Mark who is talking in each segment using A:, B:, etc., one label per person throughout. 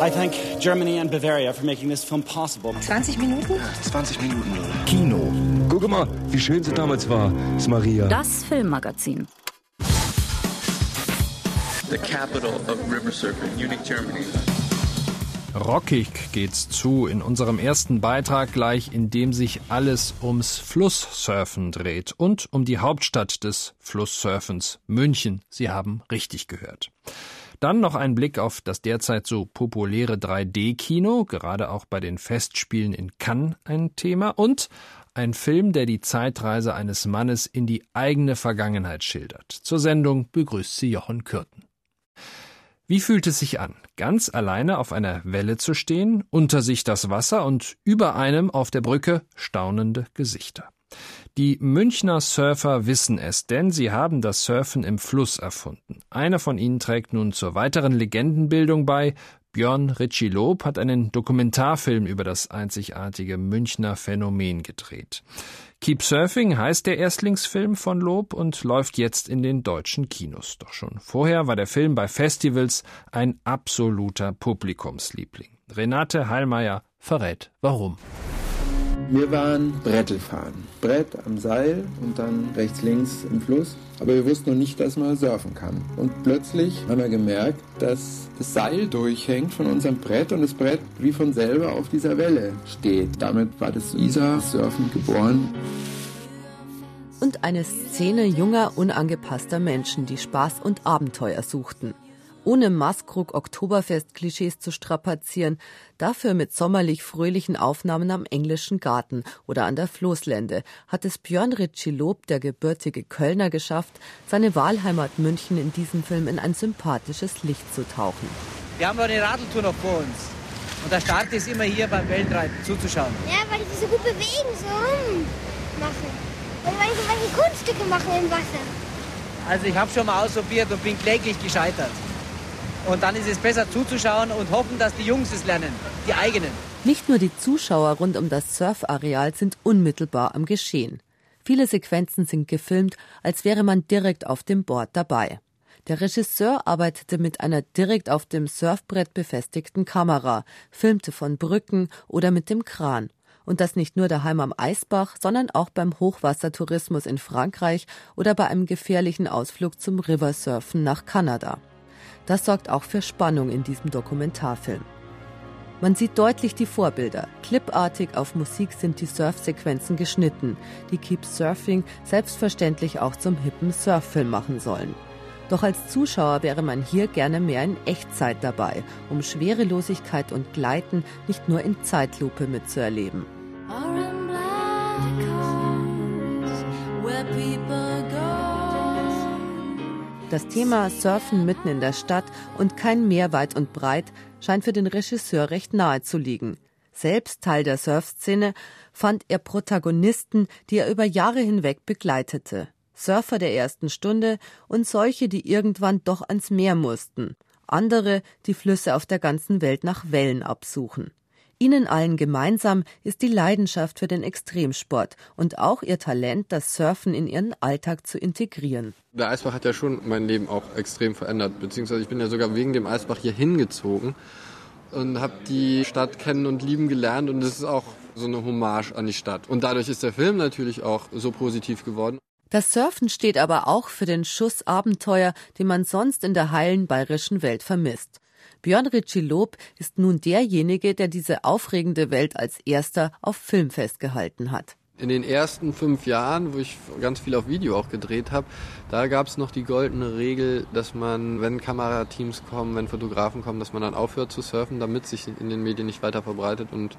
A: I thank Germany and Bavaria for making this film possible.
B: 20 Minuten?
C: 20 Minuten.
D: Kino. Guck mal, wie schön sie damals war, ist Maria.
E: Das Filmmagazin.
F: The capital of river surfing, Munich, Germany.
G: Rockig geht's zu in unserem ersten Beitrag gleich, in dem sich alles ums Flusssurfen dreht und um die Hauptstadt des Flusssurfens, München. Sie haben richtig gehört. Dann noch ein Blick auf das derzeit so populäre 3D-Kino, gerade auch bei den Festspielen in Cannes ein Thema und ein Film, der die Zeitreise eines Mannes in die eigene Vergangenheit schildert. Zur Sendung begrüßt sie Jochen Kürten. Wie fühlt es sich an, ganz alleine auf einer Welle zu stehen, unter sich das Wasser und über einem auf der Brücke staunende Gesichter? Die Münchner Surfer wissen es, denn sie haben das Surfen im Fluss erfunden. Einer von ihnen trägt nun zur weiteren Legendenbildung bei. Björn Ritchie Lob hat einen Dokumentarfilm über das einzigartige Münchner Phänomen gedreht. Keep Surfing heißt der Erstlingsfilm von Lob und läuft jetzt in den deutschen Kinos. Doch schon vorher war der Film bei Festivals ein absoluter Publikumsliebling. Renate Heilmeier verrät warum.
H: Wir waren Brettel fahren. Brett am Seil und dann rechts, links im Fluss. Aber wir wussten noch nicht, dass man surfen kann. Und plötzlich haben wir gemerkt, dass das Seil durchhängt von unserem Brett und das Brett wie von selber auf dieser Welle steht. Damit war das Isar-Surfen geboren.
I: Und eine Szene junger, unangepasster Menschen, die Spaß und Abenteuer suchten ohne Maskrug Oktoberfest-Klischees zu strapazieren, dafür mit sommerlich fröhlichen Aufnahmen am englischen Garten oder an der Floßlände, hat es Björn Ritchie Lob, der gebürtige Kölner, geschafft, seine Wahlheimat München in diesem Film in ein sympathisches Licht zu tauchen.
J: Wir haben noch eine Radeltour noch vor uns. Und der Start ist immer hier beim Weltreiten zuzuschauen.
K: Ja, weil die so gut bewegen, so machen. Und weil sie welche Kunststücke machen im Wasser.
J: Also ich habe schon mal ausprobiert und bin kläglich gescheitert. Und dann ist es besser zuzuschauen und hoffen, dass die Jungs es lernen, die eigenen.
I: Nicht nur die Zuschauer rund um das Surfareal sind unmittelbar am Geschehen. Viele Sequenzen sind gefilmt, als wäre man direkt auf dem Board dabei. Der Regisseur arbeitete mit einer direkt auf dem Surfbrett befestigten Kamera, filmte von Brücken oder mit dem Kran. Und das nicht nur daheim am Eisbach, sondern auch beim Hochwassertourismus in Frankreich oder bei einem gefährlichen Ausflug zum Riversurfen nach Kanada. Das sorgt auch für Spannung in diesem Dokumentarfilm. Man sieht deutlich die Vorbilder. Clipartig auf Musik sind die Surfsequenzen geschnitten, die Keep Surfing selbstverständlich auch zum hippen Surffilm machen sollen. Doch als Zuschauer wäre man hier gerne mehr in Echtzeit dabei, um Schwerelosigkeit und Gleiten nicht nur in Zeitlupe mitzuerleben. Das Thema Surfen mitten in der Stadt und kein Meer weit und breit scheint für den Regisseur recht nahe zu liegen. Selbst Teil der Surfszene fand er Protagonisten, die er über Jahre hinweg begleitete. Surfer der ersten Stunde und solche, die irgendwann doch ans Meer mussten. Andere, die Flüsse auf der ganzen Welt nach Wellen absuchen. Ihnen allen gemeinsam ist die Leidenschaft für den Extremsport und auch ihr Talent, das Surfen in ihren Alltag zu integrieren.
L: Der Eisbach hat ja schon mein Leben auch extrem verändert, beziehungsweise ich bin ja sogar wegen dem Eisbach hier hingezogen und habe die Stadt kennen und lieben gelernt und es ist auch so eine Hommage an die Stadt. Und dadurch ist der Film natürlich auch so positiv geworden.
I: Das Surfen steht aber auch für den Schuss Abenteuer, den man sonst in der heilen bayerischen Welt vermisst. Björn Ritchie Lob ist nun derjenige, der diese aufregende Welt als erster auf Film festgehalten hat.
L: In den ersten fünf Jahren, wo ich ganz viel auf Video auch gedreht habe, da gab es noch die goldene Regel, dass man, wenn Kamerateams kommen, wenn Fotografen kommen, dass man dann aufhört zu surfen, damit sich in den Medien nicht weiter verbreitet und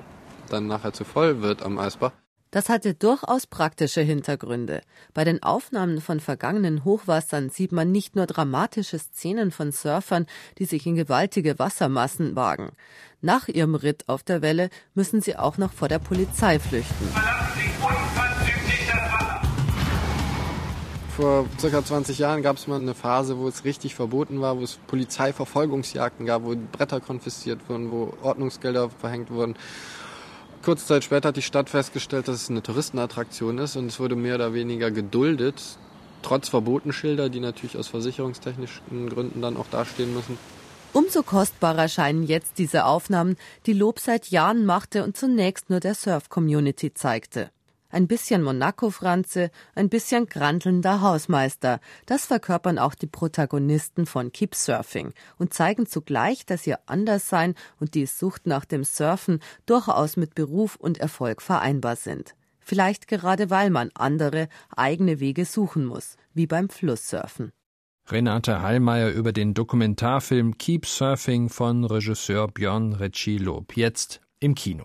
L: dann nachher zu voll wird am Eisbach.
I: Das hatte durchaus praktische Hintergründe. Bei den Aufnahmen von vergangenen Hochwassern sieht man nicht nur dramatische Szenen von Surfern, die sich in gewaltige Wassermassen wagen. Nach ihrem Ritt auf der Welle müssen sie auch noch vor der Polizei flüchten.
L: Vor circa 20 Jahren gab es mal eine Phase, wo es richtig verboten war, wo es Polizeiverfolgungsjagden gab, wo Bretter konfisziert wurden, wo Ordnungsgelder verhängt wurden. Kurze Zeit später hat die Stadt festgestellt, dass es eine Touristenattraktion ist und es wurde mehr oder weniger geduldet, trotz Verbotenschilder, die natürlich aus versicherungstechnischen Gründen dann auch dastehen müssen.
I: Umso kostbarer scheinen jetzt diese Aufnahmen, die Lob seit Jahren machte und zunächst nur der Surf-Community zeigte. Ein bisschen Monaco-Franze, ein bisschen grantelnder Hausmeister. Das verkörpern auch die Protagonisten von Keep Surfing und zeigen zugleich, dass ihr Anderssein und die Sucht nach dem Surfen durchaus mit Beruf und Erfolg vereinbar sind. Vielleicht gerade weil man andere, eigene Wege suchen muss, wie beim Flusssurfen.
G: Renate Hallmeier über den Dokumentarfilm Keep Surfing von Regisseur Björn Recci-Lob, jetzt im Kino.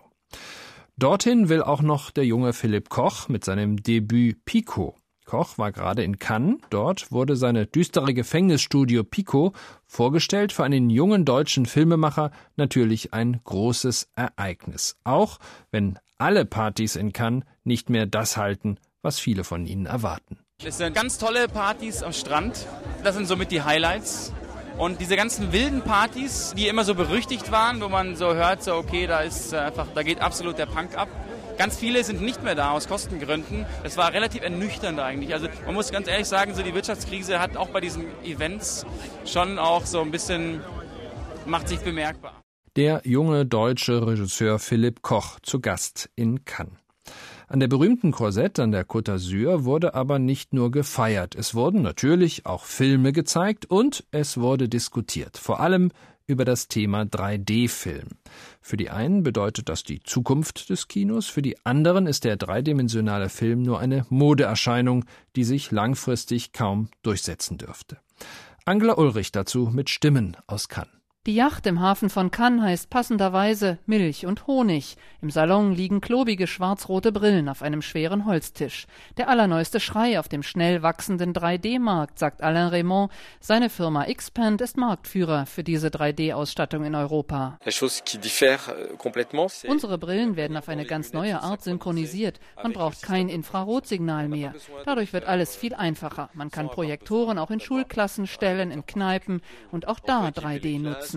G: Dorthin will auch noch der junge Philipp Koch mit seinem Debüt Pico. Koch war gerade in Cannes. Dort wurde seine düstere Gefängnisstudio Pico vorgestellt für einen jungen deutschen Filmemacher natürlich ein großes Ereignis. Auch wenn alle Partys in Cannes nicht mehr das halten, was viele von ihnen erwarten.
B: Es sind ganz tolle Partys am Strand. Das sind somit die Highlights. Und diese ganzen wilden Partys, die immer so berüchtigt waren, wo man so hört, so okay, da ist einfach, da geht absolut der Punk ab. Ganz viele sind nicht mehr da aus Kostengründen. Das war relativ ernüchternd eigentlich. Also man muss ganz ehrlich sagen, so die Wirtschaftskrise hat auch bei diesen Events schon auch so ein bisschen macht sich bemerkbar.
G: Der junge deutsche Regisseur Philipp Koch zu Gast in Cannes. An der berühmten Korsette an der Côte d'Azur wurde aber nicht nur gefeiert, es wurden natürlich auch Filme gezeigt und es wurde diskutiert, vor allem über das Thema 3D-Film. Für die einen bedeutet das die Zukunft des Kinos, für die anderen ist der dreidimensionale Film nur eine Modeerscheinung, die sich langfristig kaum durchsetzen dürfte. Angela Ulrich dazu mit Stimmen aus Cannes.
C: Die Yacht im Hafen von Cannes heißt passenderweise Milch und Honig. Im Salon liegen klobige schwarz-rote Brillen auf einem schweren Holztisch. Der allerneueste Schrei auf dem schnell wachsenden 3D-Markt, sagt Alain Raymond. Seine Firma Xpand ist Marktführer für diese 3D-Ausstattung in Europa.
E: Euh,
C: Unsere Brillen werden auf eine ganz neue Art synchronisiert. Man braucht kein Infrarotsignal mehr. Dadurch wird alles viel einfacher. Man kann Projektoren auch in Schulklassen stellen, in Kneipen und auch da 3D nutzen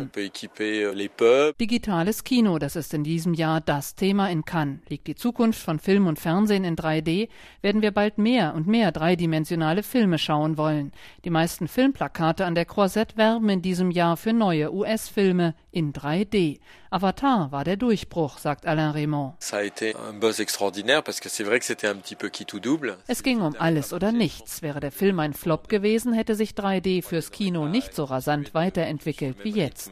C: Digitales Kino, das ist in diesem Jahr das Thema in Cannes. Liegt die Zukunft von Film und Fernsehen in 3D, werden wir bald mehr und mehr dreidimensionale Filme schauen wollen. Die meisten Filmplakate an der Croisette werben in diesem Jahr für neue US-Filme in 3D. Avatar war der Durchbruch, sagt Alain Raymond. Es ging um alles oder nichts. Wäre der Film ein Flop gewesen, hätte sich 3D fürs Kino nicht so rasant weiterentwickelt wie jetzt.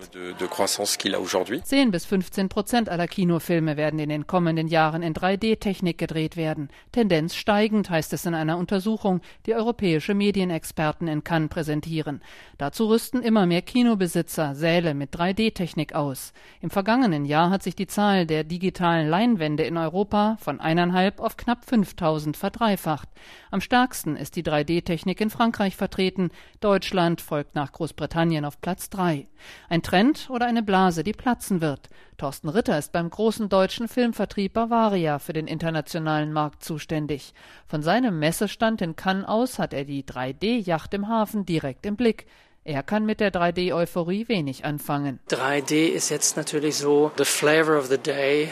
C: 10 bis 15 Prozent aller Kinofilme werden in den kommenden Jahren in 3D-Technik gedreht werden. Tendenz steigend, heißt es in einer Untersuchung, die europäische Medienexperten in Cannes präsentieren. Dazu rüsten immer mehr Kinobesitzer Säle mit 3D-Technik aus. Im vergangenen Jahr hat sich die Zahl der digitalen Leinwände in Europa von eineinhalb auf knapp 5000 verdreifacht. Am stärksten ist die 3D-Technik in Frankreich vertreten. Deutschland folgt nach Großbritannien auf Platz 3. Ein Trend oder eine Blase, die platzen wird. Thorsten Ritter ist beim großen deutschen Filmvertrieb Bavaria für den internationalen Markt zuständig. Von seinem Messestand in Cannes aus hat er die 3D-Yacht im Hafen direkt im Blick. Er kann mit der 3D-Euphorie wenig anfangen.
M: 3D ist jetzt natürlich so the flavor of the day.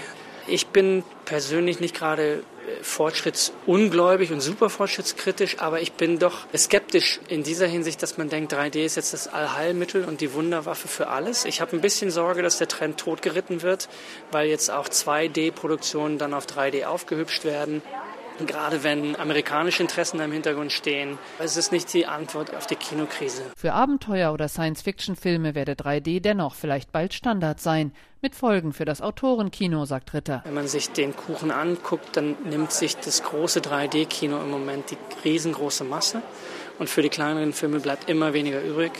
M: Ich bin persönlich nicht gerade fortschrittsungläubig und super fortschrittskritisch, aber ich bin doch skeptisch in dieser Hinsicht, dass man denkt, 3D ist jetzt das Allheilmittel und die Wunderwaffe für alles. Ich habe ein bisschen Sorge, dass der Trend totgeritten wird, weil jetzt auch 2D-Produktionen dann auf 3D aufgehübscht werden gerade wenn amerikanische Interessen im Hintergrund stehen. Es ist nicht die Antwort auf die Kinokrise.
C: Für Abenteuer- oder Science-Fiction-Filme werde 3D dennoch vielleicht bald Standard sein. Mit Folgen für das Autorenkino, sagt Ritter.
M: Wenn man sich den Kuchen anguckt, dann nimmt sich das große 3D-Kino im Moment die riesengroße Masse. Und für die kleineren Filme bleibt immer weniger übrig.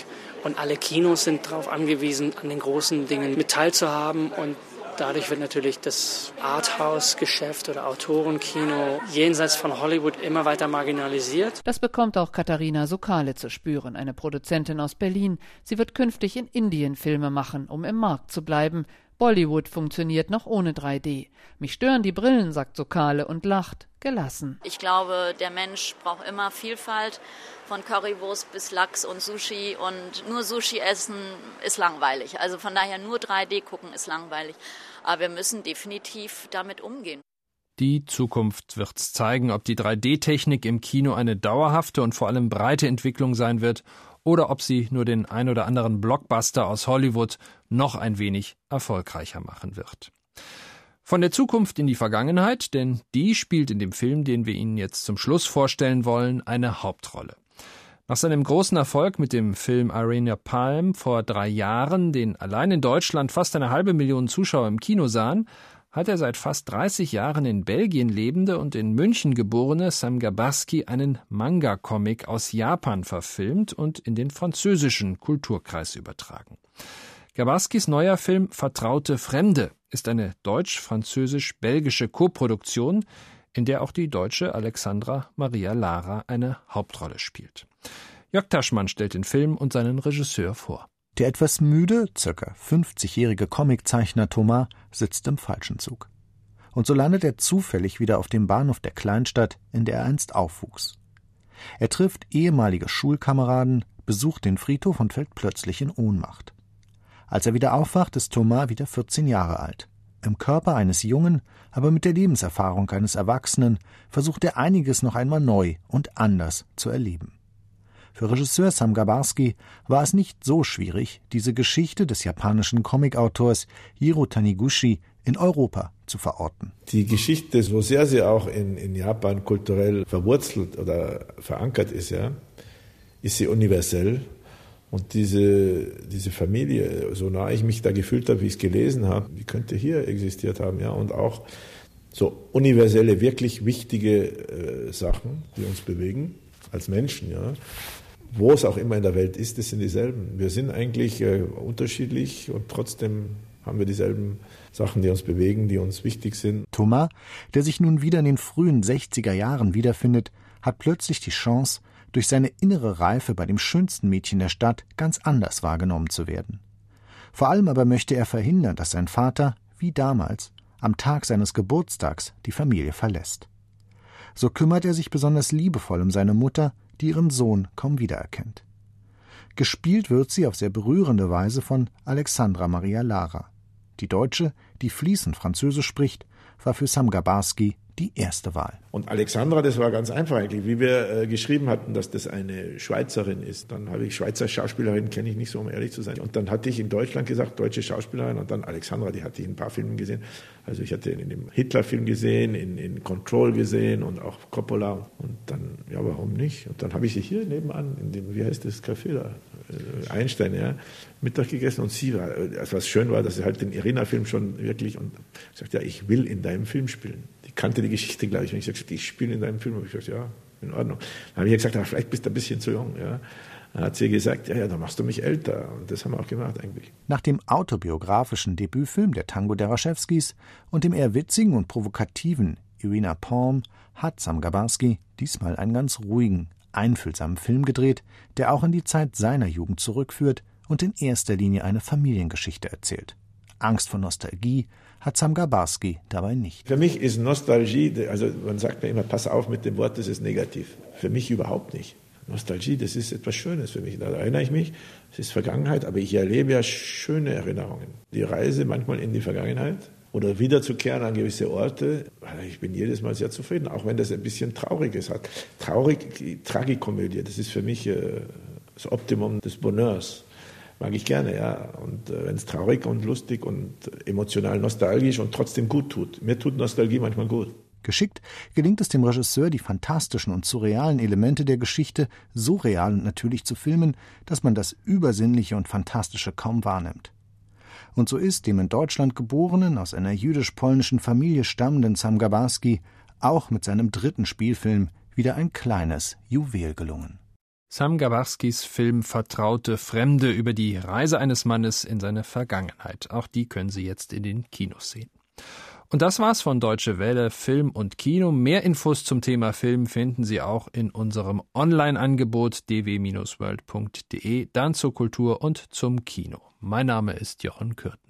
M: Und alle Kinos sind darauf angewiesen, an den großen Dingen mit teilzuhaben. Und Dadurch wird natürlich das Arthouse-Geschäft oder Autorenkino jenseits von Hollywood immer weiter marginalisiert.
C: Das bekommt auch Katharina Sokale zu spüren, eine Produzentin aus Berlin. Sie wird künftig in Indien Filme machen, um im Markt zu bleiben. Bollywood funktioniert noch ohne 3D. Mich stören die Brillen, sagt Sokale und lacht, gelassen.
N: Ich glaube, der Mensch braucht immer Vielfalt, von Currywurst bis Lachs und Sushi. Und nur Sushi essen ist langweilig. Also von daher nur 3D gucken ist langweilig. Aber wir müssen definitiv damit umgehen.
G: Die Zukunft wird's zeigen, ob die 3D-Technik im Kino eine dauerhafte und vor allem breite Entwicklung sein wird oder ob sie nur den ein oder anderen Blockbuster aus Hollywood noch ein wenig erfolgreicher machen wird. Von der Zukunft in die Vergangenheit, denn die spielt in dem Film, den wir Ihnen jetzt zum Schluss vorstellen wollen, eine Hauptrolle. Nach seinem großen Erfolg mit dem Film Arena Palm vor drei Jahren, den allein in Deutschland fast eine halbe Million Zuschauer im Kino sahen, hat er seit fast 30 Jahren in Belgien lebende und in München geborene Sam Gabarski einen Manga-Comic aus Japan verfilmt und in den französischen Kulturkreis übertragen. Gabarskis neuer Film Vertraute Fremde ist eine deutsch-französisch-belgische Koproduktion, in der auch die deutsche Alexandra Maria Lara eine Hauptrolle spielt. Jörg Taschmann stellt den Film und seinen Regisseur vor.
O: Der etwas müde, circa 50-jährige Comiczeichner Thomas sitzt im falschen Zug. Und so landet er zufällig wieder auf dem Bahnhof der Kleinstadt, in der er einst aufwuchs. Er trifft ehemalige Schulkameraden, besucht den Friedhof und fällt plötzlich in Ohnmacht. Als er wieder aufwacht, ist Thomas wieder 14 Jahre alt. Im Körper eines Jungen, aber mit der Lebenserfahrung eines Erwachsenen, versucht er einiges noch einmal neu und anders zu erleben. Für Regisseur Sam Gabarski war es nicht so schwierig, diese Geschichte des japanischen Comicautors Hiro Taniguchi in Europa zu verorten.
P: Die Geschichte, so sehr sie auch in, in Japan kulturell verwurzelt oder verankert ist, ja, ist sie universell. Und diese, diese Familie, so nah ich mich da gefühlt habe, wie ich es gelesen habe, die könnte hier existiert haben, ja, und auch so universelle, wirklich wichtige äh, Sachen, die uns bewegen als Menschen, ja, wo es auch immer in der Welt ist, das sind dieselben. Wir sind eigentlich äh, unterschiedlich und trotzdem haben wir dieselben Sachen, die uns bewegen, die uns wichtig sind.
O: Thomas, der sich nun wieder in den frühen 60er Jahren wiederfindet, hat plötzlich die Chance, durch seine innere Reife bei dem schönsten Mädchen der Stadt ganz anders wahrgenommen zu werden. Vor allem aber möchte er verhindern, dass sein Vater, wie damals, am Tag seines Geburtstags die Familie verlässt. So kümmert er sich besonders liebevoll um seine Mutter, die ihren Sohn kaum wiedererkennt. Gespielt wird sie auf sehr berührende Weise von Alexandra Maria Lara. Die Deutsche, die fließend Französisch spricht, war für Sam Gabarski die erste Wahl.
P: Und Alexandra, das war ganz einfach eigentlich, wie wir äh, geschrieben hatten, dass das eine Schweizerin ist. Dann habe ich Schweizer Schauspielerin, kenne ich nicht so, um ehrlich zu sein. Und dann hatte ich in Deutschland gesagt, deutsche Schauspielerin und dann Alexandra, die hatte ich in ein paar Filmen gesehen. Also ich hatte in dem Hitler-Film gesehen, in, in Control gesehen und auch Coppola. Und dann, ja, warum nicht? Und dann habe ich sie hier nebenan, in dem, wie heißt das Café da? Äh, Einstein, ja, Mittag gegessen und sie war, also was schön war, dass sie halt den Irina-Film schon wirklich und sagt, ja, ich will in deinem Film spielen kannte die Geschichte glaube ich. Und ich sagte, ich spiele in deinem Film. Und ich gesagt, ja, in Ordnung. Dann habe ich gesagt, ah, vielleicht bist du ein bisschen zu jung. Ja. Dann hat sie gesagt, ja, ja, dann machst du mich älter. Und das haben wir auch gemacht eigentlich.
O: Nach dem autobiografischen Debütfilm Der Tango der Raschewskis und dem eher witzigen und provokativen Irina Palm hat Sam Gabarski diesmal einen ganz ruhigen, einfühlsamen Film gedreht, der auch in die Zeit seiner Jugend zurückführt und in erster Linie eine Familiengeschichte erzählt. Angst vor Nostalgie hat Sam Gabarski dabei nicht.
P: Für mich ist Nostalgie, also man sagt mir immer, pass auf mit dem Wort, das ist negativ. Für mich überhaupt nicht. Nostalgie, das ist etwas Schönes für mich. Da erinnere ich mich, es ist Vergangenheit, aber ich erlebe ja schöne Erinnerungen. Die Reise manchmal in die Vergangenheit oder wiederzukehren an gewisse Orte, ich bin jedes Mal sehr zufrieden, auch wenn das ein bisschen Trauriges hat. Traurig, Tragikomödie, das ist für mich äh, das Optimum des Bonheurs mag ich gerne, ja. Und äh, wenn es traurig und lustig und emotional nostalgisch und trotzdem gut tut. Mir tut Nostalgie manchmal gut.
O: Geschickt gelingt es dem Regisseur, die fantastischen und surrealen Elemente der Geschichte so real und natürlich zu filmen, dass man das Übersinnliche und Fantastische kaum wahrnimmt. Und so ist dem in Deutschland geborenen, aus einer jüdisch-polnischen Familie stammenden Sam Gabarski auch mit seinem dritten Spielfilm wieder ein kleines Juwel gelungen.
G: Sam Gabarskis Film Vertraute Fremde über die Reise eines Mannes in seine Vergangenheit. Auch die können Sie jetzt in den Kinos sehen. Und das war's von Deutsche Welle Film und Kino. Mehr Infos zum Thema Film finden Sie auch in unserem Online-Angebot dw-world.de, dann zur Kultur und zum Kino. Mein Name ist Jochen Kürten.